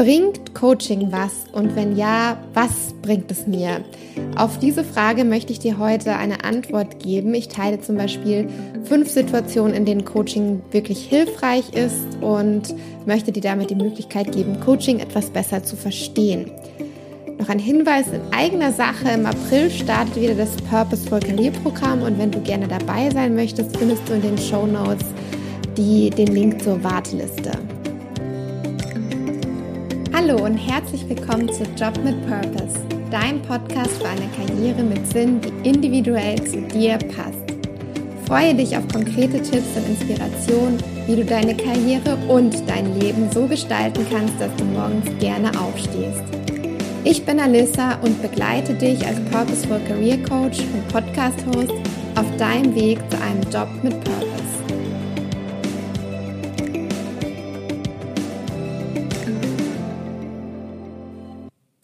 Bringt Coaching was? Und wenn ja, was bringt es mir? Auf diese Frage möchte ich dir heute eine Antwort geben. Ich teile zum Beispiel fünf Situationen, in denen Coaching wirklich hilfreich ist und möchte dir damit die Möglichkeit geben, Coaching etwas besser zu verstehen. Noch ein Hinweis in eigener Sache. Im April startet wieder das Purposeful Career Programm und wenn du gerne dabei sein möchtest, findest du in den Show Notes den Link zur Warteliste. Hallo und herzlich willkommen zu Job mit Purpose, dein Podcast für eine Karriere mit Sinn, die individuell zu dir passt. Freue dich auf konkrete Tipps und Inspiration, wie du deine Karriere und dein Leben so gestalten kannst, dass du morgens gerne aufstehst. Ich bin Alissa und begleite dich als Purposeful Career Coach und Podcast Host auf deinem Weg zu einem Job mit Purpose.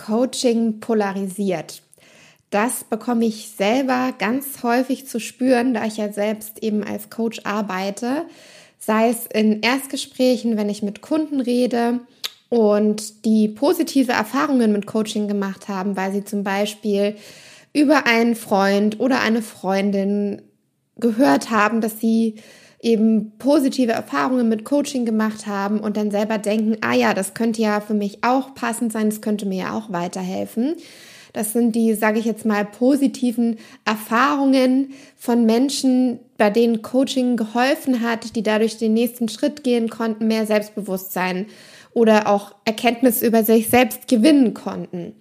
Coaching polarisiert. Das bekomme ich selber ganz häufig zu spüren, da ich ja selbst eben als Coach arbeite, sei es in Erstgesprächen, wenn ich mit Kunden rede und die positive Erfahrungen mit Coaching gemacht haben, weil sie zum Beispiel über einen Freund oder eine Freundin gehört haben, dass sie eben positive Erfahrungen mit Coaching gemacht haben und dann selber denken, ah ja, das könnte ja für mich auch passend sein, das könnte mir ja auch weiterhelfen. Das sind die, sage ich jetzt mal, positiven Erfahrungen von Menschen, bei denen Coaching geholfen hat, die dadurch den nächsten Schritt gehen konnten, mehr Selbstbewusstsein oder auch Erkenntnis über sich selbst gewinnen konnten.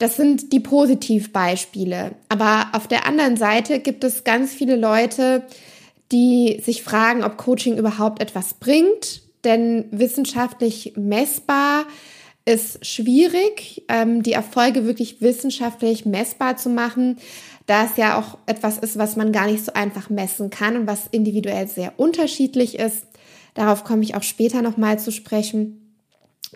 Das sind die Positivbeispiele. Aber auf der anderen Seite gibt es ganz viele Leute, die sich fragen, ob Coaching überhaupt etwas bringt. Denn wissenschaftlich messbar ist schwierig, ähm, die Erfolge wirklich wissenschaftlich messbar zu machen, da es ja auch etwas ist, was man gar nicht so einfach messen kann und was individuell sehr unterschiedlich ist. Darauf komme ich auch später nochmal zu sprechen.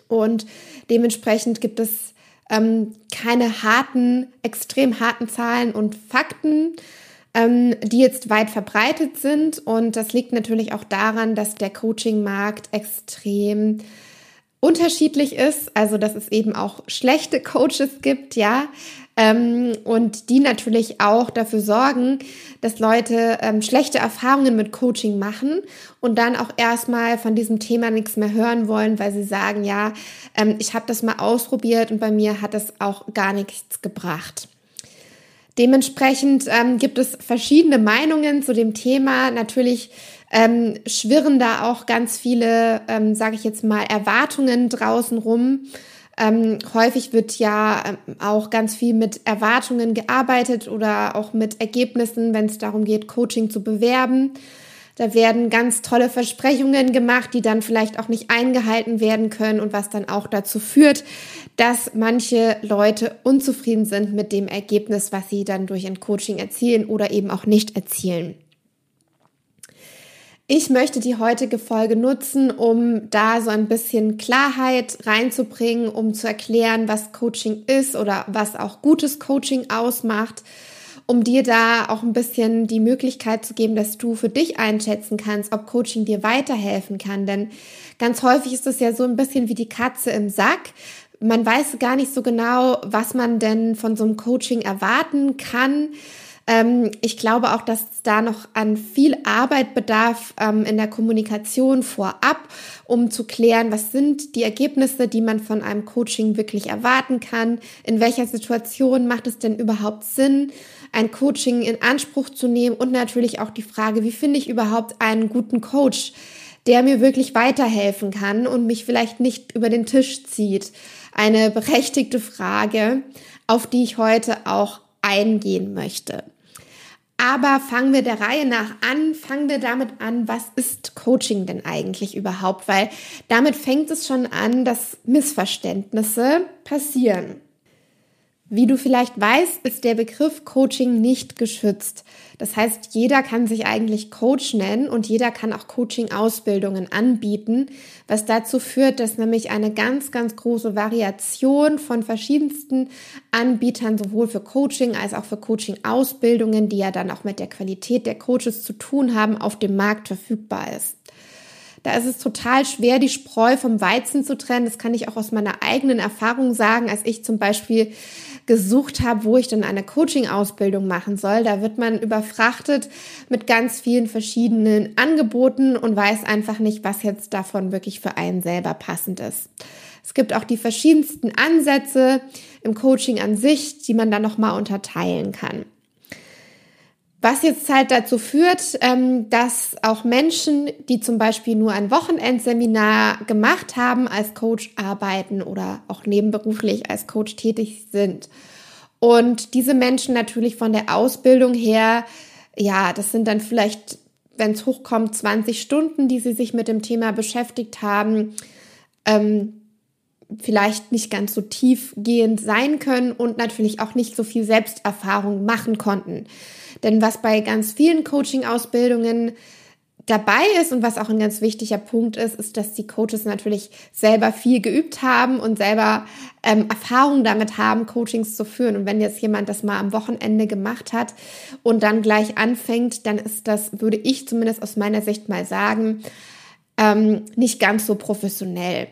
Und dementsprechend gibt es ähm, keine harten, extrem harten Zahlen und Fakten, ähm, die jetzt weit verbreitet sind. Und das liegt natürlich auch daran, dass der Coaching-Markt extrem unterschiedlich ist. Also, dass es eben auch schlechte Coaches gibt, ja. Ähm, und die natürlich auch dafür sorgen, dass Leute ähm, schlechte Erfahrungen mit Coaching machen und dann auch erstmal von diesem Thema nichts mehr hören wollen, weil sie sagen, ja, ähm, ich habe das mal ausprobiert und bei mir hat es auch gar nichts gebracht. Dementsprechend ähm, gibt es verschiedene Meinungen zu dem Thema. Natürlich ähm, schwirren da auch ganz viele, ähm, sage ich jetzt mal, Erwartungen draußen rum. Ähm, häufig wird ja ähm, auch ganz viel mit Erwartungen gearbeitet oder auch mit Ergebnissen, wenn es darum geht, Coaching zu bewerben. Da werden ganz tolle Versprechungen gemacht, die dann vielleicht auch nicht eingehalten werden können und was dann auch dazu führt, dass manche Leute unzufrieden sind mit dem Ergebnis, was sie dann durch ein Coaching erzielen oder eben auch nicht erzielen. Ich möchte die heutige Folge nutzen, um da so ein bisschen Klarheit reinzubringen, um zu erklären, was Coaching ist oder was auch gutes Coaching ausmacht um dir da auch ein bisschen die Möglichkeit zu geben, dass du für dich einschätzen kannst, ob Coaching dir weiterhelfen kann. Denn ganz häufig ist es ja so ein bisschen wie die Katze im Sack. Man weiß gar nicht so genau, was man denn von so einem Coaching erwarten kann. Ähm, ich glaube auch, dass es da noch an viel Arbeit bedarf ähm, in der Kommunikation vorab, um zu klären, was sind die Ergebnisse, die man von einem Coaching wirklich erwarten kann. In welcher Situation macht es denn überhaupt Sinn, ein Coaching in Anspruch zu nehmen? Und natürlich auch die Frage, wie finde ich überhaupt einen guten Coach? der mir wirklich weiterhelfen kann und mich vielleicht nicht über den Tisch zieht. Eine berechtigte Frage, auf die ich heute auch eingehen möchte. Aber fangen wir der Reihe nach an, fangen wir damit an, was ist Coaching denn eigentlich überhaupt? Weil damit fängt es schon an, dass Missverständnisse passieren. Wie du vielleicht weißt, ist der Begriff Coaching nicht geschützt. Das heißt, jeder kann sich eigentlich Coach nennen und jeder kann auch Coaching-Ausbildungen anbieten, was dazu führt, dass nämlich eine ganz, ganz große Variation von verschiedensten Anbietern sowohl für Coaching als auch für Coaching-Ausbildungen, die ja dann auch mit der Qualität der Coaches zu tun haben, auf dem Markt verfügbar ist. Da ist es total schwer, die Spreu vom Weizen zu trennen. Das kann ich auch aus meiner eigenen Erfahrung sagen, als ich zum Beispiel gesucht habe, wo ich denn eine Coaching-Ausbildung machen soll. Da wird man überfrachtet mit ganz vielen verschiedenen Angeboten und weiß einfach nicht, was jetzt davon wirklich für einen selber passend ist. Es gibt auch die verschiedensten Ansätze im Coaching an sich, die man dann nochmal unterteilen kann. Was jetzt halt dazu führt, ähm, dass auch Menschen, die zum Beispiel nur ein Wochenendseminar gemacht haben, als Coach arbeiten oder auch nebenberuflich als Coach tätig sind. Und diese Menschen natürlich von der Ausbildung her, ja, das sind dann vielleicht, wenn es hochkommt, 20 Stunden, die sie sich mit dem Thema beschäftigt haben. Ähm, vielleicht nicht ganz so tiefgehend sein können und natürlich auch nicht so viel Selbsterfahrung machen konnten. Denn was bei ganz vielen Coaching-Ausbildungen dabei ist und was auch ein ganz wichtiger Punkt ist, ist, dass die Coaches natürlich selber viel geübt haben und selber ähm, Erfahrung damit haben, Coachings zu führen. Und wenn jetzt jemand das mal am Wochenende gemacht hat und dann gleich anfängt, dann ist das, würde ich zumindest aus meiner Sicht mal sagen, ähm, nicht ganz so professionell.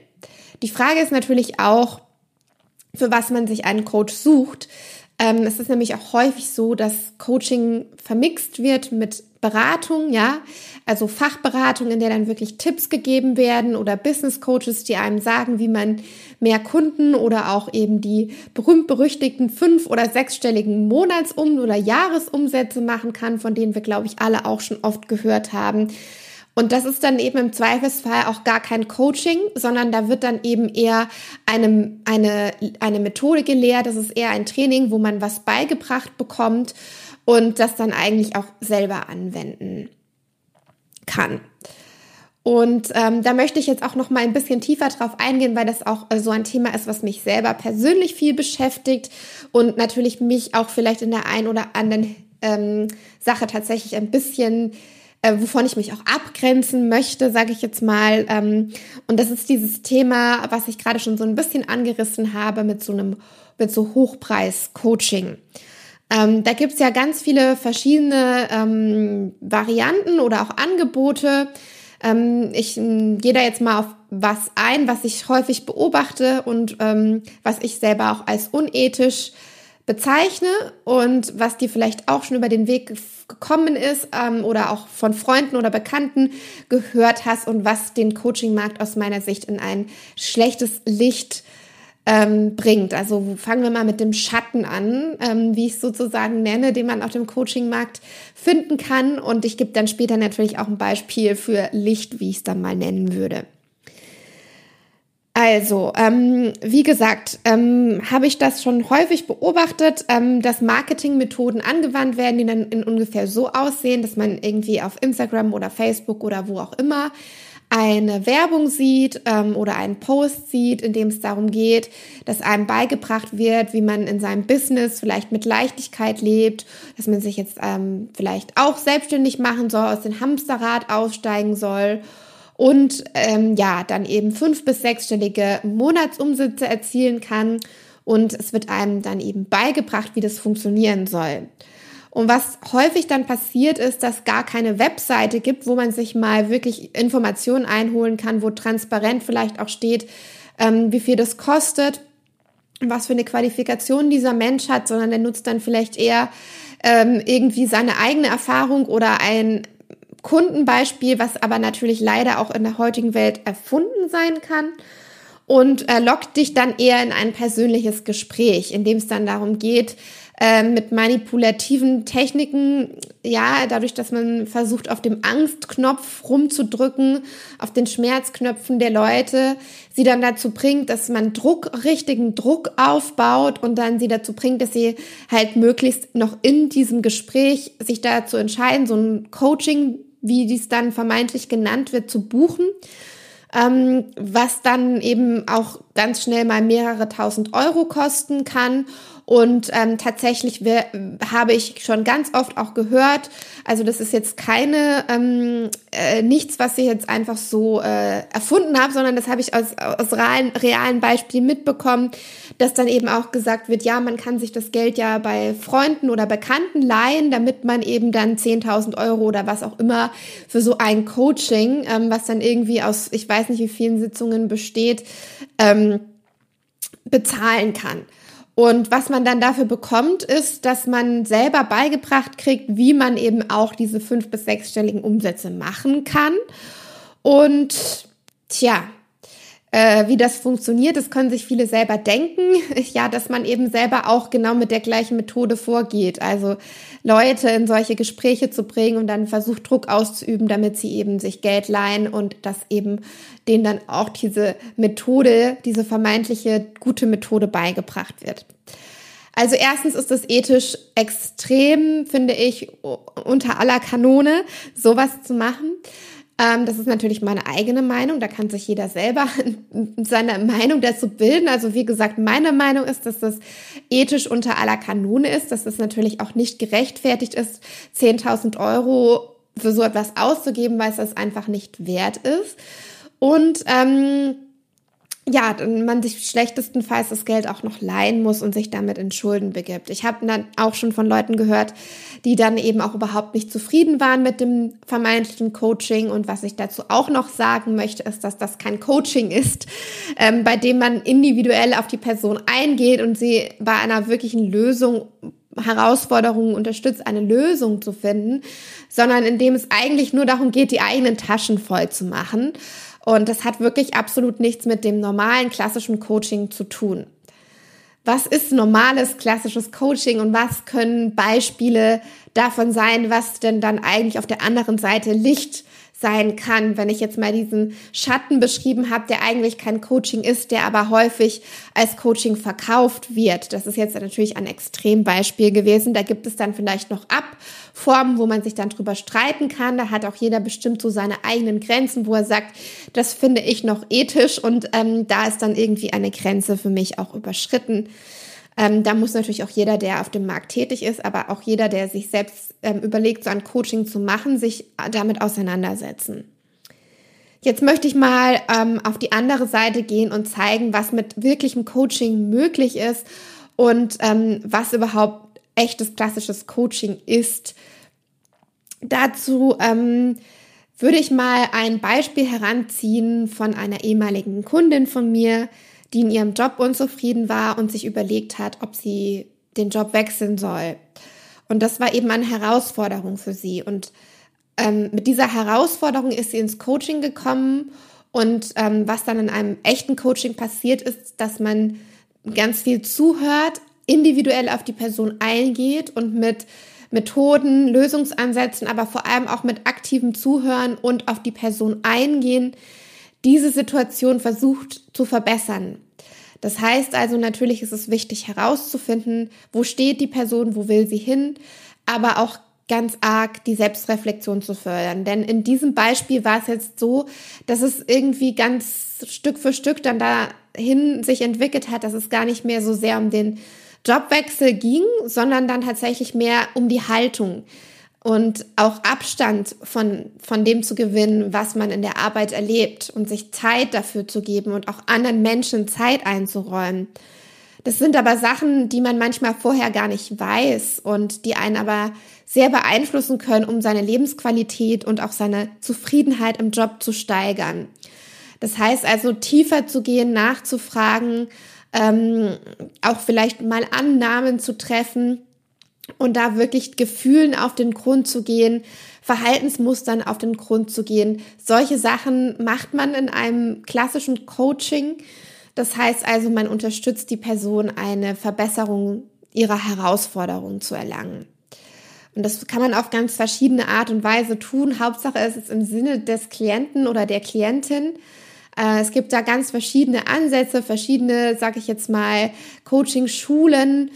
Die Frage ist natürlich auch, für was man sich einen Coach sucht. Ähm, es ist nämlich auch häufig so, dass Coaching vermixt wird mit Beratung, ja, also Fachberatung, in der dann wirklich Tipps gegeben werden oder Business Coaches, die einem sagen, wie man mehr Kunden oder auch eben die berühmt-berüchtigten fünf- oder sechsstelligen Monatsum- oder Jahresumsätze machen kann, von denen wir, glaube ich, alle auch schon oft gehört haben. Und das ist dann eben im Zweifelsfall auch gar kein Coaching, sondern da wird dann eben eher eine, eine, eine Methode gelehrt. Das ist eher ein Training, wo man was beigebracht bekommt und das dann eigentlich auch selber anwenden kann. Und ähm, da möchte ich jetzt auch noch mal ein bisschen tiefer drauf eingehen, weil das auch so ein Thema ist, was mich selber persönlich viel beschäftigt und natürlich mich auch vielleicht in der einen oder anderen ähm, Sache tatsächlich ein bisschen äh, wovon ich mich auch abgrenzen möchte, sage ich jetzt mal. Ähm, und das ist dieses Thema, was ich gerade schon so ein bisschen angerissen habe mit so einem, mit so Hochpreis-Coaching. Ähm, da gibt's ja ganz viele verschiedene ähm, Varianten oder auch Angebote. Ähm, ich gehe da jetzt mal auf was ein, was ich häufig beobachte und ähm, was ich selber auch als unethisch bezeichne und was dir vielleicht auch schon über den Weg gekommen ist ähm, oder auch von Freunden oder Bekannten gehört hast und was den Coaching-Markt aus meiner Sicht in ein schlechtes Licht ähm, bringt. Also fangen wir mal mit dem Schatten an, ähm, wie ich sozusagen nenne, den man auf dem Coaching-Markt finden kann. Und ich gebe dann später natürlich auch ein Beispiel für Licht, wie ich es dann mal nennen würde. Also, ähm, wie gesagt, ähm, habe ich das schon häufig beobachtet, ähm, dass Marketingmethoden angewandt werden, die dann in ungefähr so aussehen, dass man irgendwie auf Instagram oder Facebook oder wo auch immer eine Werbung sieht ähm, oder einen Post sieht, in dem es darum geht, dass einem beigebracht wird, wie man in seinem Business vielleicht mit Leichtigkeit lebt, dass man sich jetzt ähm, vielleicht auch selbstständig machen soll, aus dem Hamsterrad aussteigen soll und ähm, ja, dann eben fünf- bis sechsstellige Monatsumsätze erzielen kann. Und es wird einem dann eben beigebracht, wie das funktionieren soll. Und was häufig dann passiert ist, dass gar keine Webseite gibt, wo man sich mal wirklich Informationen einholen kann, wo transparent vielleicht auch steht, ähm, wie viel das kostet, was für eine Qualifikation dieser Mensch hat, sondern der nutzt dann vielleicht eher ähm, irgendwie seine eigene Erfahrung oder ein Kundenbeispiel, was aber natürlich leider auch in der heutigen Welt erfunden sein kann. Und äh, lockt dich dann eher in ein persönliches Gespräch, in dem es dann darum geht, äh, mit manipulativen Techniken, ja, dadurch, dass man versucht, auf dem Angstknopf rumzudrücken, auf den Schmerzknöpfen der Leute, sie dann dazu bringt, dass man Druck, richtigen Druck aufbaut und dann sie dazu bringt, dass sie halt möglichst noch in diesem Gespräch sich dazu entscheiden, so ein Coaching wie dies dann vermeintlich genannt wird, zu buchen, ähm, was dann eben auch ganz schnell mal mehrere tausend Euro kosten kann. Und ähm, tatsächlich wär, habe ich schon ganz oft auch gehört, also das ist jetzt keine, ähm, äh, nichts, was ich jetzt einfach so äh, erfunden habe, sondern das habe ich aus, aus realen, realen Beispielen mitbekommen, dass dann eben auch gesagt wird, ja, man kann sich das Geld ja bei Freunden oder Bekannten leihen, damit man eben dann 10.000 Euro oder was auch immer für so ein Coaching, ähm, was dann irgendwie aus, ich weiß nicht wie vielen Sitzungen besteht, ähm, bezahlen kann. Und was man dann dafür bekommt, ist, dass man selber beigebracht kriegt, wie man eben auch diese fünf- bis sechsstelligen Umsätze machen kann. Und tja, äh, wie das funktioniert, das können sich viele selber denken. Ja, dass man eben selber auch genau mit der gleichen Methode vorgeht. Also Leute in solche Gespräche zu bringen und dann versucht Druck auszuüben, damit sie eben sich Geld leihen und dass eben denen dann auch diese Methode, diese vermeintliche gute Methode beigebracht wird. Also erstens ist es ethisch extrem, finde ich, unter aller Kanone, sowas zu machen. Ähm, das ist natürlich meine eigene Meinung. Da kann sich jeder selber seine Meinung dazu bilden. Also wie gesagt, meine Meinung ist, dass das ethisch unter aller Kanone ist, dass es natürlich auch nicht gerechtfertigt ist, 10.000 Euro für so etwas auszugeben, weil es das einfach nicht wert ist. Und ähm, ja, man sich schlechtestenfalls das Geld auch noch leihen muss und sich damit in Schulden begibt. Ich habe dann auch schon von Leuten gehört, die dann eben auch überhaupt nicht zufrieden waren mit dem vermeintlichen Coaching. Und was ich dazu auch noch sagen möchte, ist, dass das kein Coaching ist, ähm, bei dem man individuell auf die Person eingeht und sie bei einer wirklichen Lösung Herausforderungen unterstützt, eine Lösung zu finden, sondern in dem es eigentlich nur darum geht, die eigenen Taschen voll zu machen. Und das hat wirklich absolut nichts mit dem normalen klassischen Coaching zu tun. Was ist normales klassisches Coaching und was können Beispiele davon sein, was denn dann eigentlich auf der anderen Seite Licht sein kann, wenn ich jetzt mal diesen Schatten beschrieben habe, der eigentlich kein Coaching ist, der aber häufig als Coaching verkauft wird. Das ist jetzt natürlich ein Extrembeispiel gewesen. Da gibt es dann vielleicht noch Abformen, wo man sich dann drüber streiten kann. Da hat auch jeder bestimmt so seine eigenen Grenzen, wo er sagt, das finde ich noch ethisch und ähm, da ist dann irgendwie eine Grenze für mich auch überschritten. Ähm, da muss natürlich auch jeder, der auf dem Markt tätig ist, aber auch jeder, der sich selbst ähm, überlegt, so ein Coaching zu machen, sich damit auseinandersetzen. Jetzt möchte ich mal ähm, auf die andere Seite gehen und zeigen, was mit wirklichem Coaching möglich ist und ähm, was überhaupt echtes klassisches Coaching ist. Dazu ähm, würde ich mal ein Beispiel heranziehen von einer ehemaligen Kundin von mir, die in ihrem Job unzufrieden war und sich überlegt hat, ob sie den Job wechseln soll. Und das war eben eine Herausforderung für sie. Und ähm, mit dieser Herausforderung ist sie ins Coaching gekommen. Und ähm, was dann in einem echten Coaching passiert ist, dass man ganz viel zuhört, individuell auf die Person eingeht und mit Methoden, Lösungsansätzen, aber vor allem auch mit aktivem Zuhören und auf die Person eingehen, diese Situation versucht zu verbessern. Das heißt also, natürlich ist es wichtig herauszufinden, wo steht die Person, wo will sie hin, aber auch ganz arg die Selbstreflexion zu fördern. Denn in diesem Beispiel war es jetzt so, dass es irgendwie ganz Stück für Stück dann dahin sich entwickelt hat, dass es gar nicht mehr so sehr um den Jobwechsel ging, sondern dann tatsächlich mehr um die Haltung und auch Abstand von, von dem zu gewinnen, was man in der Arbeit erlebt und sich Zeit dafür zu geben und auch anderen Menschen Zeit einzuräumen. Das sind aber Sachen, die man manchmal vorher gar nicht weiß und die einen aber sehr beeinflussen können, um seine Lebensqualität und auch seine Zufriedenheit im Job zu steigern. Das heißt also, tiefer zu gehen, nachzufragen, ähm, auch vielleicht mal Annahmen zu treffen, und da wirklich Gefühlen auf den Grund zu gehen, Verhaltensmustern auf den Grund zu gehen. Solche Sachen macht man in einem klassischen Coaching. Das heißt also, man unterstützt die Person, eine Verbesserung ihrer Herausforderungen zu erlangen. Und das kann man auf ganz verschiedene Art und Weise tun. Hauptsache es ist im Sinne des Klienten oder der Klientin. Äh, es gibt da ganz verschiedene Ansätze, verschiedene, sage ich jetzt mal, Coaching-Schulen.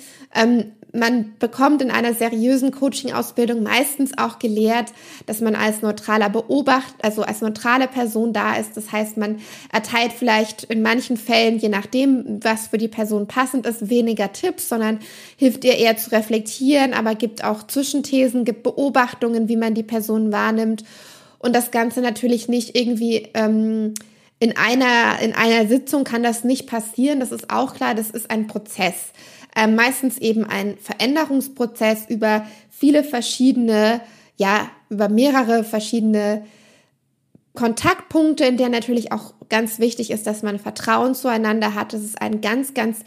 Man bekommt in einer seriösen Coaching-Ausbildung meistens auch gelehrt, dass man als neutraler Beobachter, also als neutrale Person da ist. Das heißt, man erteilt vielleicht in manchen Fällen, je nachdem, was für die Person passend ist, weniger Tipps, sondern hilft ihr eher zu reflektieren, aber gibt auch Zwischenthesen, gibt Beobachtungen, wie man die Person wahrnimmt. Und das Ganze natürlich nicht irgendwie ähm, in einer, in einer Sitzung kann das nicht passieren. Das ist auch klar. Das ist ein Prozess äh, meistens eben ein Veränderungsprozess über viele verschiedene, ja, über mehrere verschiedene Kontaktpunkte, in der natürlich auch ganz wichtig ist, dass man Vertrauen zueinander hat. Das ist ein ganz, ganz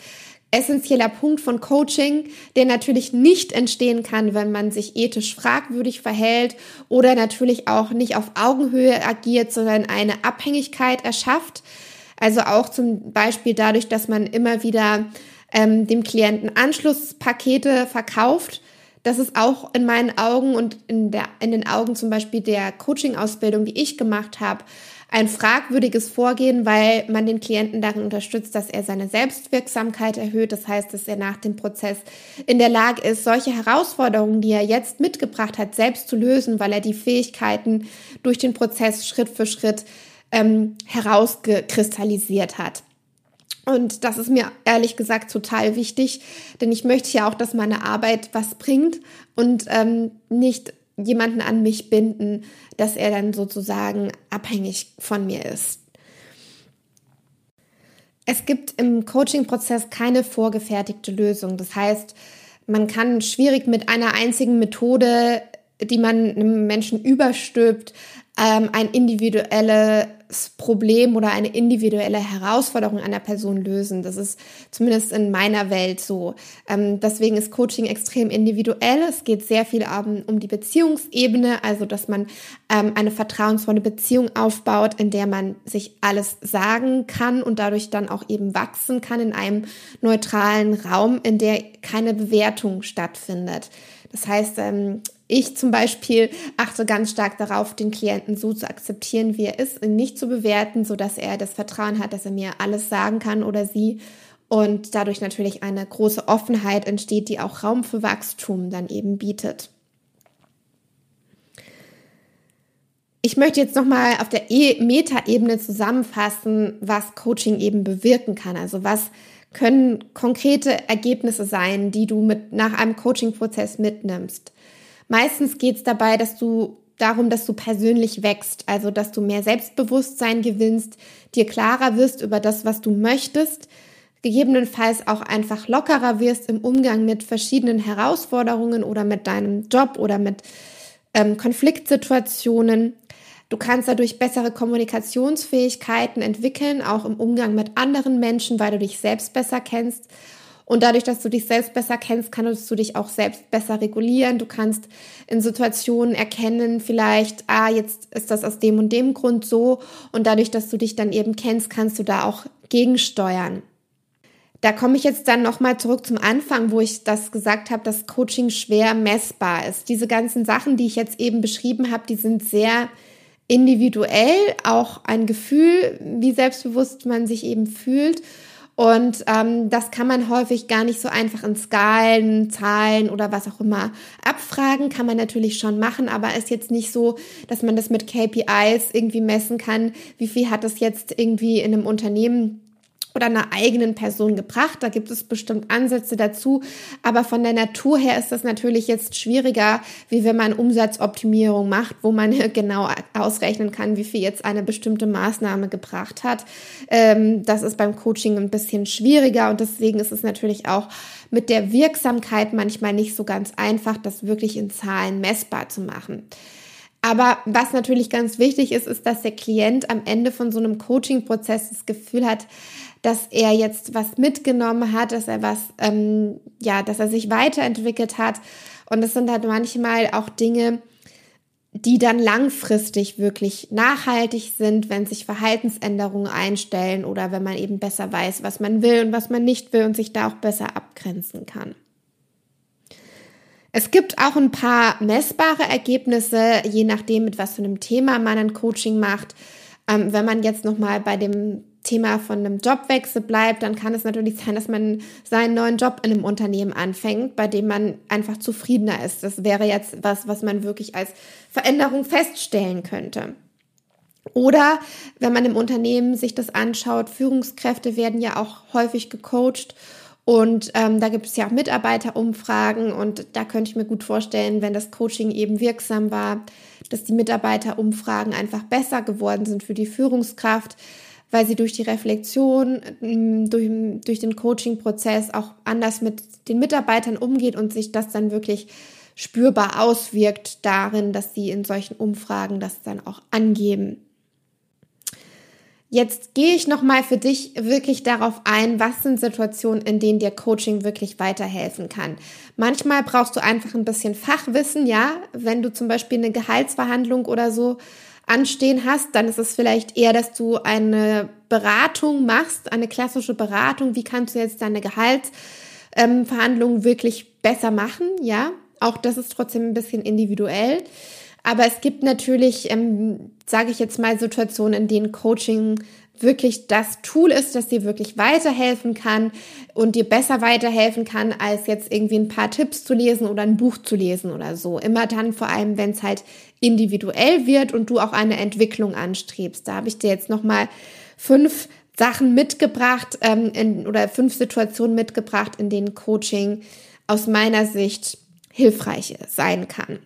essentieller Punkt von Coaching, der natürlich nicht entstehen kann, wenn man sich ethisch fragwürdig verhält oder natürlich auch nicht auf Augenhöhe agiert, sondern eine Abhängigkeit erschafft. Also auch zum Beispiel dadurch, dass man immer wieder ähm, dem Klienten Anschlusspakete verkauft. Das ist auch in meinen Augen und in, der, in den Augen zum Beispiel der Coaching-Ausbildung, die ich gemacht habe, ein fragwürdiges Vorgehen, weil man den Klienten darin unterstützt, dass er seine Selbstwirksamkeit erhöht. Das heißt, dass er nach dem Prozess in der Lage ist, solche Herausforderungen, die er jetzt mitgebracht hat, selbst zu lösen, weil er die Fähigkeiten durch den Prozess Schritt für Schritt ähm, herausgekristallisiert hat. Und das ist mir ehrlich gesagt total wichtig, denn ich möchte ja auch, dass meine Arbeit was bringt und ähm, nicht jemanden an mich binden, dass er dann sozusagen abhängig von mir ist. Es gibt im Coaching-Prozess keine vorgefertigte Lösung. Das heißt, man kann schwierig mit einer einzigen Methode, die man einem Menschen überstülpt, ähm, ein individuelles Problem oder eine individuelle Herausforderung einer Person lösen. Das ist zumindest in meiner Welt so. Ähm, deswegen ist Coaching extrem individuell. Es geht sehr viel um, um die Beziehungsebene, also dass man ähm, eine vertrauensvolle Beziehung aufbaut, in der man sich alles sagen kann und dadurch dann auch eben wachsen kann in einem neutralen Raum, in der keine Bewertung stattfindet. Das heißt, ähm, ich zum Beispiel achte ganz stark darauf, den Klienten so zu akzeptieren, wie er ist, ihn nicht zu bewerten, so dass er das Vertrauen hat, dass er mir alles sagen kann oder sie und dadurch natürlich eine große Offenheit entsteht, die auch Raum für Wachstum dann eben bietet. Ich möchte jetzt nochmal auf der e Meta-Ebene zusammenfassen, was Coaching eben bewirken kann. Also was können konkrete Ergebnisse sein, die du mit nach einem Coaching-Prozess mitnimmst. Meistens geht es dabei, dass du darum, dass du persönlich wächst, also dass du mehr Selbstbewusstsein gewinnst, dir klarer wirst über das, was du möchtest, gegebenenfalls auch einfach lockerer wirst im Umgang mit verschiedenen Herausforderungen oder mit deinem Job oder mit ähm, Konfliktsituationen. Du kannst dadurch bessere Kommunikationsfähigkeiten entwickeln, auch im Umgang mit anderen Menschen, weil du dich selbst besser kennst und dadurch, dass du dich selbst besser kennst, kannst du dich auch selbst besser regulieren. Du kannst in Situationen erkennen, vielleicht, ah, jetzt ist das aus dem und dem Grund so. Und dadurch, dass du dich dann eben kennst, kannst du da auch gegensteuern. Da komme ich jetzt dann nochmal zurück zum Anfang, wo ich das gesagt habe, dass Coaching schwer messbar ist. Diese ganzen Sachen, die ich jetzt eben beschrieben habe, die sind sehr individuell, auch ein Gefühl, wie selbstbewusst man sich eben fühlt. Und ähm, das kann man häufig gar nicht so einfach in Skalen, Zahlen oder was auch immer abfragen. Kann man natürlich schon machen, aber ist jetzt nicht so, dass man das mit KPIs irgendwie messen kann. Wie viel hat das jetzt irgendwie in einem Unternehmen oder einer eigenen Person gebracht. Da gibt es bestimmt Ansätze dazu. Aber von der Natur her ist das natürlich jetzt schwieriger, wie wenn man Umsatzoptimierung macht, wo man genau ausrechnen kann, wie viel jetzt eine bestimmte Maßnahme gebracht hat. Ähm, das ist beim Coaching ein bisschen schwieriger und deswegen ist es natürlich auch mit der Wirksamkeit manchmal nicht so ganz einfach, das wirklich in Zahlen messbar zu machen. Aber was natürlich ganz wichtig ist, ist, dass der Klient am Ende von so einem Coaching-Prozess das Gefühl hat, dass er jetzt was mitgenommen hat, dass er was, ähm, ja, dass er sich weiterentwickelt hat. Und das sind halt manchmal auch Dinge, die dann langfristig wirklich nachhaltig sind, wenn sich Verhaltensänderungen einstellen oder wenn man eben besser weiß, was man will und was man nicht will und sich da auch besser abgrenzen kann. Es gibt auch ein paar messbare Ergebnisse, je nachdem, mit was für einem Thema man ein Coaching macht. Ähm, wenn man jetzt nochmal bei dem Thema von einem Jobwechsel bleibt, dann kann es natürlich sein, dass man seinen neuen Job in einem Unternehmen anfängt, bei dem man einfach zufriedener ist. Das wäre jetzt was, was man wirklich als Veränderung feststellen könnte. Oder wenn man im Unternehmen sich das anschaut, Führungskräfte werden ja auch häufig gecoacht und ähm, da gibt es ja auch Mitarbeiterumfragen und da könnte ich mir gut vorstellen, wenn das Coaching eben wirksam war, dass die Mitarbeiterumfragen einfach besser geworden sind für die Führungskraft, weil sie durch die Reflexion, mm, durch, durch den Coaching-Prozess auch anders mit den Mitarbeitern umgeht und sich das dann wirklich spürbar auswirkt darin, dass sie in solchen Umfragen das dann auch angeben. Jetzt gehe ich nochmal für dich wirklich darauf ein, was sind Situationen, in denen dir Coaching wirklich weiterhelfen kann. Manchmal brauchst du einfach ein bisschen Fachwissen, ja. Wenn du zum Beispiel eine Gehaltsverhandlung oder so anstehen hast, dann ist es vielleicht eher, dass du eine Beratung machst, eine klassische Beratung. Wie kannst du jetzt deine Gehaltsverhandlung ähm, wirklich besser machen, ja? Auch das ist trotzdem ein bisschen individuell. Aber es gibt natürlich, ähm, sage ich jetzt mal, Situationen, in denen Coaching wirklich das Tool ist, das dir wirklich weiterhelfen kann und dir besser weiterhelfen kann, als jetzt irgendwie ein paar Tipps zu lesen oder ein Buch zu lesen oder so. Immer dann vor allem, wenn es halt individuell wird und du auch eine Entwicklung anstrebst. Da habe ich dir jetzt nochmal fünf Sachen mitgebracht ähm, in, oder fünf Situationen mitgebracht, in denen Coaching aus meiner Sicht hilfreich sein kann.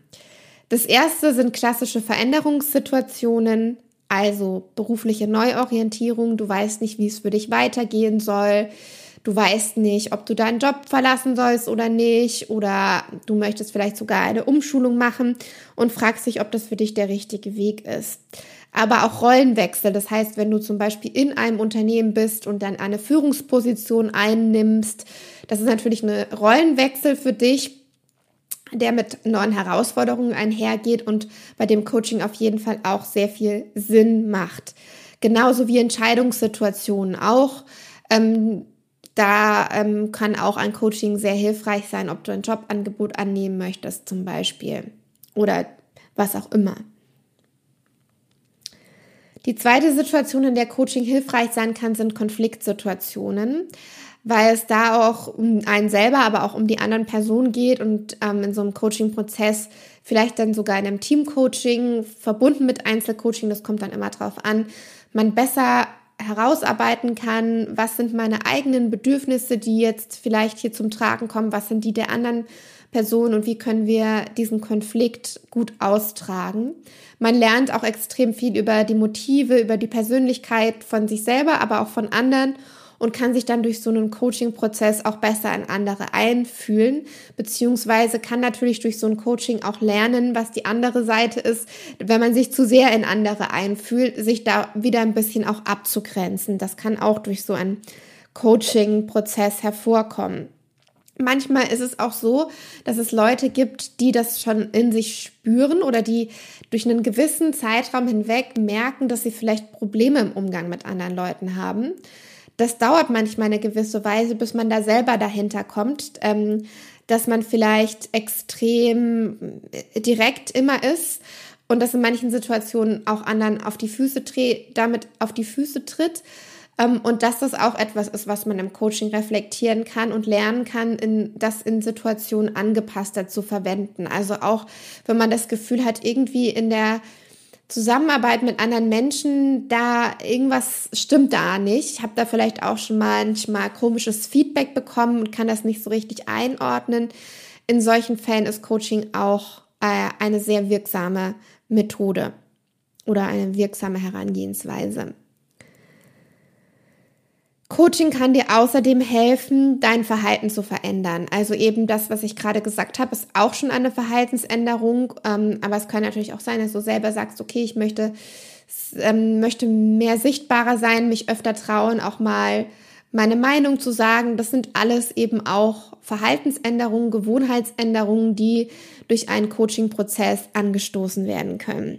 Das erste sind klassische Veränderungssituationen, also berufliche Neuorientierung. Du weißt nicht, wie es für dich weitergehen soll. Du weißt nicht, ob du deinen Job verlassen sollst oder nicht. Oder du möchtest vielleicht sogar eine Umschulung machen und fragst dich, ob das für dich der richtige Weg ist. Aber auch Rollenwechsel. Das heißt, wenn du zum Beispiel in einem Unternehmen bist und dann eine Führungsposition einnimmst, das ist natürlich eine Rollenwechsel für dich der mit neuen Herausforderungen einhergeht und bei dem Coaching auf jeden Fall auch sehr viel Sinn macht. Genauso wie Entscheidungssituationen auch. Ähm, da ähm, kann auch ein Coaching sehr hilfreich sein, ob du ein Jobangebot annehmen möchtest zum Beispiel oder was auch immer. Die zweite Situation, in der Coaching hilfreich sein kann, sind Konfliktsituationen weil es da auch um einen selber, aber auch um die anderen Personen geht und ähm, in so einem Coaching-Prozess vielleicht dann sogar in einem Team-Coaching verbunden mit Einzelcoaching, das kommt dann immer drauf an, man besser herausarbeiten kann, was sind meine eigenen Bedürfnisse, die jetzt vielleicht hier zum Tragen kommen, was sind die der anderen Personen und wie können wir diesen Konflikt gut austragen. Man lernt auch extrem viel über die Motive, über die Persönlichkeit von sich selber, aber auch von anderen und kann sich dann durch so einen Coaching-Prozess auch besser in andere einfühlen, beziehungsweise kann natürlich durch so ein Coaching auch lernen, was die andere Seite ist, wenn man sich zu sehr in andere einfühlt, sich da wieder ein bisschen auch abzugrenzen. Das kann auch durch so einen Coaching-Prozess hervorkommen. Manchmal ist es auch so, dass es Leute gibt, die das schon in sich spüren oder die durch einen gewissen Zeitraum hinweg merken, dass sie vielleicht Probleme im Umgang mit anderen Leuten haben das dauert manchmal eine gewisse Weise, bis man da selber dahinter kommt, ähm, dass man vielleicht extrem äh, direkt immer ist und das in manchen Situationen auch anderen auf die Füße dreht, damit auf die Füße tritt. Ähm, und dass das auch etwas ist, was man im Coaching reflektieren kann und lernen kann, in, das in Situationen angepasster zu verwenden. Also auch, wenn man das Gefühl hat, irgendwie in der Zusammenarbeit mit anderen Menschen, da irgendwas stimmt da nicht. Ich habe da vielleicht auch schon manchmal komisches Feedback bekommen und kann das nicht so richtig einordnen. In solchen Fällen ist Coaching auch äh, eine sehr wirksame Methode oder eine wirksame Herangehensweise. Coaching kann dir außerdem helfen, dein Verhalten zu verändern. Also eben das, was ich gerade gesagt habe, ist auch schon eine Verhaltensänderung. Ähm, aber es kann natürlich auch sein, dass du selber sagst, okay, ich möchte, ähm, möchte mehr sichtbarer sein, mich öfter trauen, auch mal meine Meinung zu sagen. Das sind alles eben auch Verhaltensänderungen, Gewohnheitsänderungen, die durch einen Coaching-Prozess angestoßen werden können.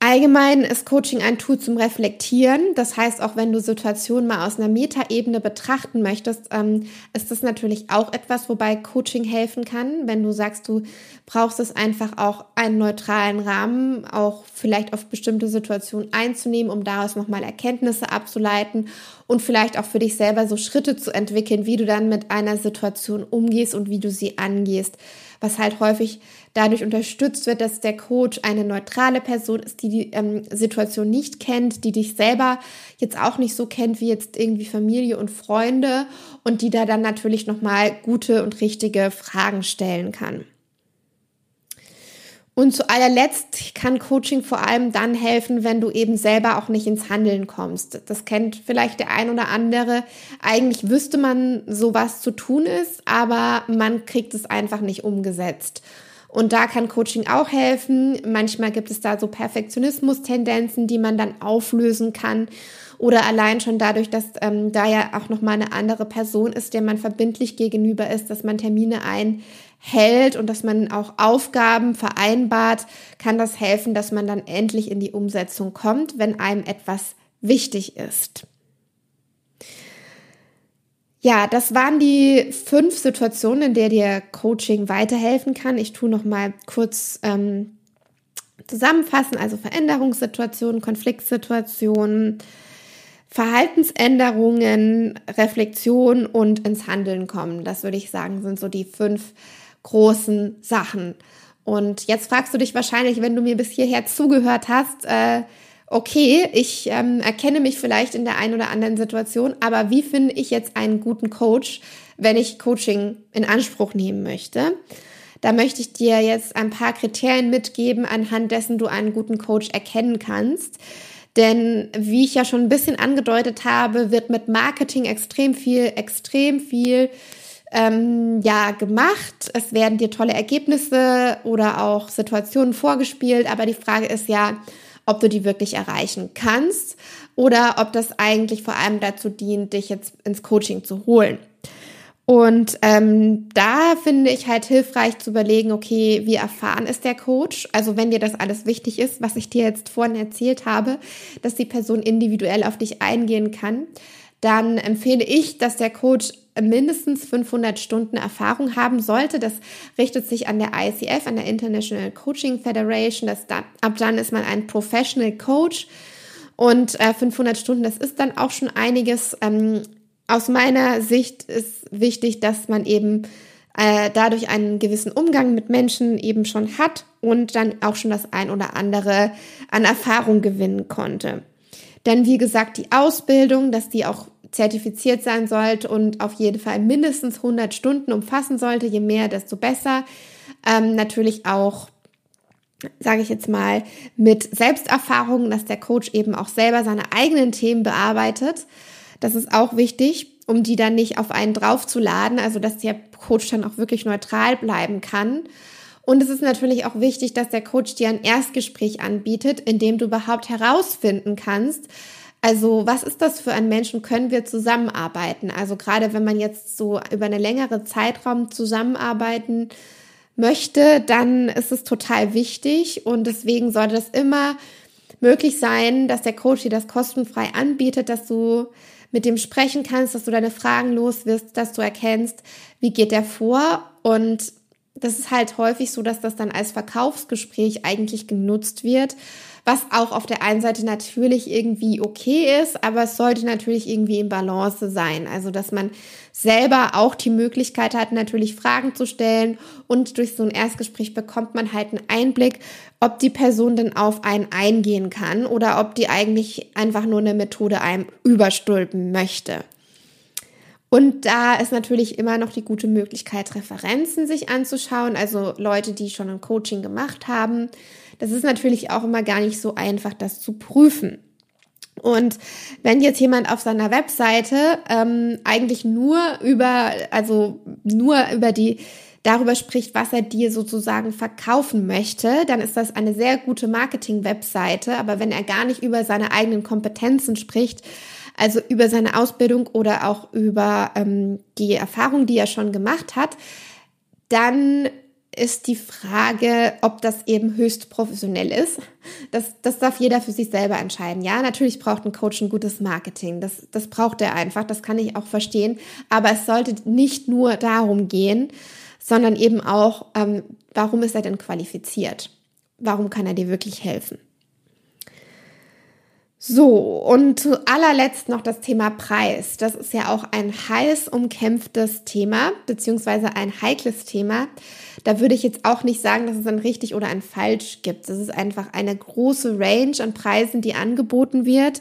Allgemein ist Coaching ein Tool zum Reflektieren. Das heißt, auch wenn du Situationen mal aus einer Metaebene betrachten möchtest, ähm, ist das natürlich auch etwas, wobei Coaching helfen kann. Wenn du sagst, du brauchst es einfach auch einen neutralen Rahmen, auch vielleicht auf bestimmte Situationen einzunehmen, um daraus nochmal Erkenntnisse abzuleiten und vielleicht auch für dich selber so Schritte zu entwickeln, wie du dann mit einer Situation umgehst und wie du sie angehst was halt häufig dadurch unterstützt wird, dass der Coach eine neutrale Person ist, die die ähm, Situation nicht kennt, die dich selber jetzt auch nicht so kennt wie jetzt irgendwie Familie und Freunde und die da dann natürlich nochmal gute und richtige Fragen stellen kann. Und zu allerletzt kann Coaching vor allem dann helfen, wenn du eben selber auch nicht ins Handeln kommst. Das kennt vielleicht der ein oder andere. Eigentlich wüsste man, so was zu tun ist, aber man kriegt es einfach nicht umgesetzt. Und da kann Coaching auch helfen. Manchmal gibt es da so Perfektionismus-Tendenzen, die man dann auflösen kann. Oder allein schon dadurch, dass ähm, da ja auch nochmal eine andere Person ist, der man verbindlich gegenüber ist, dass man Termine ein hält und dass man auch Aufgaben vereinbart, kann das helfen, dass man dann endlich in die Umsetzung kommt, wenn einem etwas wichtig ist. Ja, das waren die fünf Situationen, in der dir Coaching weiterhelfen kann. Ich tue noch mal kurz ähm, zusammenfassen, also Veränderungssituationen, Konfliktsituationen, Verhaltensänderungen, Reflexion und ins Handeln kommen. Das würde ich sagen, sind so die fünf großen Sachen. Und jetzt fragst du dich wahrscheinlich, wenn du mir bis hierher zugehört hast, äh, okay, ich ähm, erkenne mich vielleicht in der einen oder anderen Situation, aber wie finde ich jetzt einen guten Coach, wenn ich Coaching in Anspruch nehmen möchte? Da möchte ich dir jetzt ein paar Kriterien mitgeben, anhand dessen du einen guten Coach erkennen kannst. Denn wie ich ja schon ein bisschen angedeutet habe, wird mit Marketing extrem viel, extrem viel ähm, ja gemacht. Es werden dir tolle Ergebnisse oder auch Situationen vorgespielt, aber die Frage ist ja, ob du die wirklich erreichen kannst oder ob das eigentlich vor allem dazu dient, dich jetzt ins Coaching zu holen. Und ähm, da finde ich halt hilfreich zu überlegen, okay, wie erfahren ist der Coach? Also wenn dir das alles wichtig ist, was ich dir jetzt vorhin erzählt habe, dass die Person individuell auf dich eingehen kann, dann empfehle ich, dass der Coach mindestens 500 Stunden Erfahrung haben sollte. Das richtet sich an der ICF, an der International Coaching Federation. Das dann, ab dann ist man ein Professional Coach. Und äh, 500 Stunden, das ist dann auch schon einiges. Ähm, aus meiner Sicht ist wichtig, dass man eben äh, dadurch einen gewissen Umgang mit Menschen eben schon hat und dann auch schon das ein oder andere an Erfahrung gewinnen konnte. Denn wie gesagt, die Ausbildung, dass die auch zertifiziert sein sollte und auf jeden Fall mindestens 100 Stunden umfassen sollte. Je mehr, desto besser. Ähm, natürlich auch, sage ich jetzt mal, mit Selbsterfahrung, dass der Coach eben auch selber seine eigenen Themen bearbeitet. Das ist auch wichtig, um die dann nicht auf einen draufzuladen, also dass der Coach dann auch wirklich neutral bleiben kann. Und es ist natürlich auch wichtig, dass der Coach dir ein Erstgespräch anbietet, in dem du überhaupt herausfinden kannst, also was ist das für ein Mensch und können wir zusammenarbeiten? Also gerade wenn man jetzt so über eine längere Zeitraum zusammenarbeiten möchte, dann ist es total wichtig und deswegen sollte das immer möglich sein, dass der Coach dir das kostenfrei anbietet, dass du mit dem sprechen kannst, dass du deine Fragen los wirst, dass du erkennst, wie geht der vor und das ist halt häufig so, dass das dann als Verkaufsgespräch eigentlich genutzt wird was auch auf der einen Seite natürlich irgendwie okay ist, aber es sollte natürlich irgendwie in Balance sein. Also, dass man selber auch die Möglichkeit hat, natürlich Fragen zu stellen und durch so ein Erstgespräch bekommt man halt einen Einblick, ob die Person denn auf einen eingehen kann oder ob die eigentlich einfach nur eine Methode einem überstülpen möchte. Und da ist natürlich immer noch die gute Möglichkeit, Referenzen sich anzuschauen, also Leute, die schon ein Coaching gemacht haben. Das ist natürlich auch immer gar nicht so einfach, das zu prüfen. Und wenn jetzt jemand auf seiner Webseite ähm, eigentlich nur über, also nur über die darüber spricht, was er dir sozusagen verkaufen möchte, dann ist das eine sehr gute Marketing-Webseite. Aber wenn er gar nicht über seine eigenen Kompetenzen spricht, also über seine Ausbildung oder auch über ähm, die Erfahrung, die er schon gemacht hat, dann ist die Frage, ob das eben höchst professionell ist. Das, das darf jeder für sich selber entscheiden. Ja, natürlich braucht ein Coach ein gutes Marketing. Das, das braucht er einfach. Das kann ich auch verstehen. Aber es sollte nicht nur darum gehen, sondern eben auch, ähm, warum ist er denn qualifiziert? Warum kann er dir wirklich helfen? So, und zu allerletzt noch das Thema Preis. Das ist ja auch ein heiß umkämpftes Thema, beziehungsweise ein heikles Thema. Da würde ich jetzt auch nicht sagen, dass es ein richtig oder ein falsch gibt. Es ist einfach eine große Range an Preisen, die angeboten wird.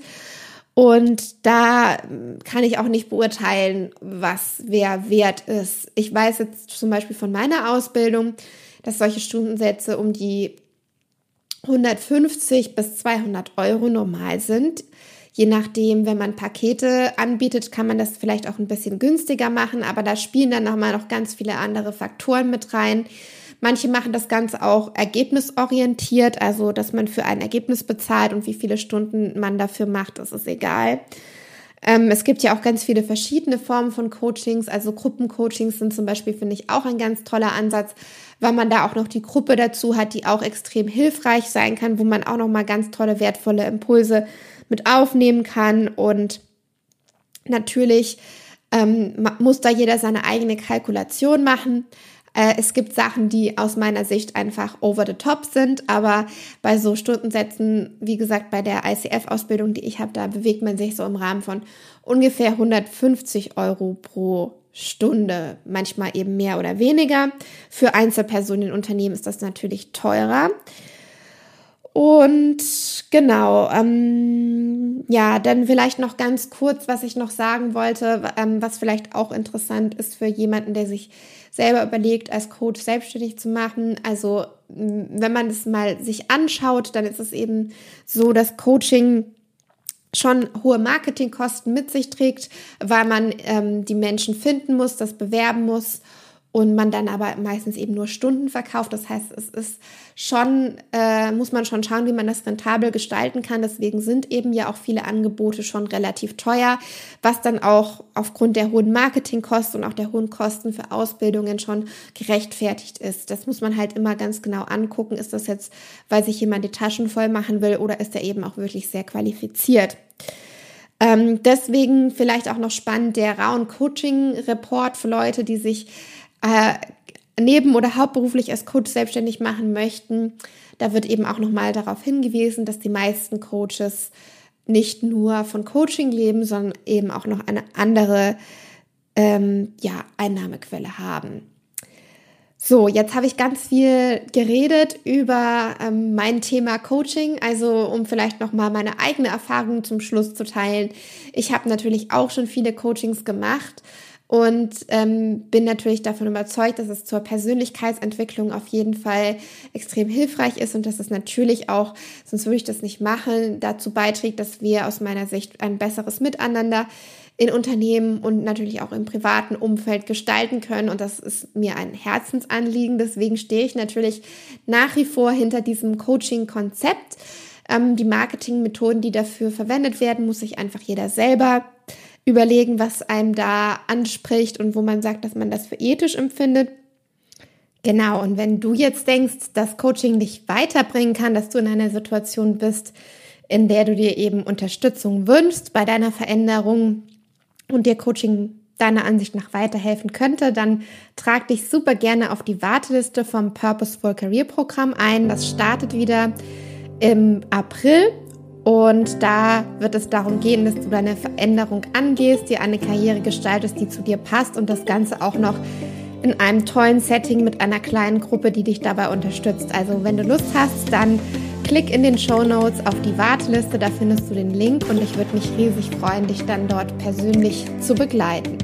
Und da kann ich auch nicht beurteilen, was wer wert ist. Ich weiß jetzt zum Beispiel von meiner Ausbildung, dass solche Stundensätze um die 150 bis 200 Euro normal sind. Je nachdem, wenn man Pakete anbietet, kann man das vielleicht auch ein bisschen günstiger machen, aber da spielen dann nochmal noch ganz viele andere Faktoren mit rein. Manche machen das Ganze auch ergebnisorientiert, also dass man für ein Ergebnis bezahlt und wie viele Stunden man dafür macht, das ist egal. Ähm, es gibt ja auch ganz viele verschiedene Formen von Coachings, also Gruppencoachings sind zum Beispiel, finde ich, auch ein ganz toller Ansatz, weil man da auch noch die Gruppe dazu hat, die auch extrem hilfreich sein kann, wo man auch noch mal ganz tolle, wertvolle Impulse mit aufnehmen kann und natürlich ähm, muss da jeder seine eigene Kalkulation machen. Äh, es gibt Sachen, die aus meiner Sicht einfach over the top sind, aber bei so Stundensätzen, wie gesagt, bei der ICF-Ausbildung, die ich habe, da bewegt man sich so im Rahmen von ungefähr 150 Euro pro Stunde, manchmal eben mehr oder weniger. Für Einzelpersonen in Unternehmen ist das natürlich teurer. Und genau, ähm, ja, dann vielleicht noch ganz kurz, was ich noch sagen wollte, ähm, was vielleicht auch interessant ist für jemanden, der sich selber überlegt, als Coach selbstständig zu machen. Also wenn man das mal sich anschaut, dann ist es eben so, dass Coaching schon hohe Marketingkosten mit sich trägt, weil man ähm, die Menschen finden muss, das bewerben muss und man dann aber meistens eben nur Stunden verkauft. Das heißt, es ist schon, äh, muss man schon schauen, wie man das rentabel gestalten kann. Deswegen sind eben ja auch viele Angebote schon relativ teuer, was dann auch aufgrund der hohen Marketingkosten und auch der hohen Kosten für Ausbildungen schon gerechtfertigt ist. Das muss man halt immer ganz genau angucken. Ist das jetzt, weil sich jemand die Taschen voll machen will oder ist er eben auch wirklich sehr qualifiziert? Ähm, deswegen vielleicht auch noch spannend der Rauen Coaching Report für Leute, die sich äh, neben- oder hauptberuflich als Coach selbstständig machen möchten, da wird eben auch nochmal darauf hingewiesen, dass die meisten Coaches nicht nur von Coaching leben, sondern eben auch noch eine andere ähm, ja, Einnahmequelle haben. So, jetzt habe ich ganz viel geredet über ähm, mein Thema Coaching, also um vielleicht noch mal meine eigene Erfahrung zum Schluss zu teilen. Ich habe natürlich auch schon viele Coachings gemacht und ähm, bin natürlich davon überzeugt, dass es zur Persönlichkeitsentwicklung auf jeden Fall extrem hilfreich ist und dass es natürlich auch, sonst würde ich das nicht machen, dazu beiträgt, dass wir aus meiner Sicht ein besseres Miteinander in Unternehmen und natürlich auch im privaten Umfeld gestalten können. Und das ist mir ein Herzensanliegen. Deswegen stehe ich natürlich nach wie vor hinter diesem Coaching-Konzept. Ähm, die Marketingmethoden, die dafür verwendet werden, muss sich einfach jeder selber überlegen, was einem da anspricht und wo man sagt, dass man das für ethisch empfindet. Genau, und wenn du jetzt denkst, dass Coaching dich weiterbringen kann, dass du in einer Situation bist, in der du dir eben Unterstützung wünschst bei deiner Veränderung und dir Coaching deiner Ansicht nach weiterhelfen könnte, dann trag dich super gerne auf die Warteliste vom Purposeful Career Programm ein. Das startet wieder im April und da wird es darum gehen, dass du deine Veränderung angehst, dir eine Karriere gestaltest, die zu dir passt und das Ganze auch noch in einem tollen Setting mit einer kleinen Gruppe, die dich dabei unterstützt. Also wenn du Lust hast, dann klick in den Show Notes auf die Warteliste, da findest du den Link und ich würde mich riesig freuen, dich dann dort persönlich zu begleiten.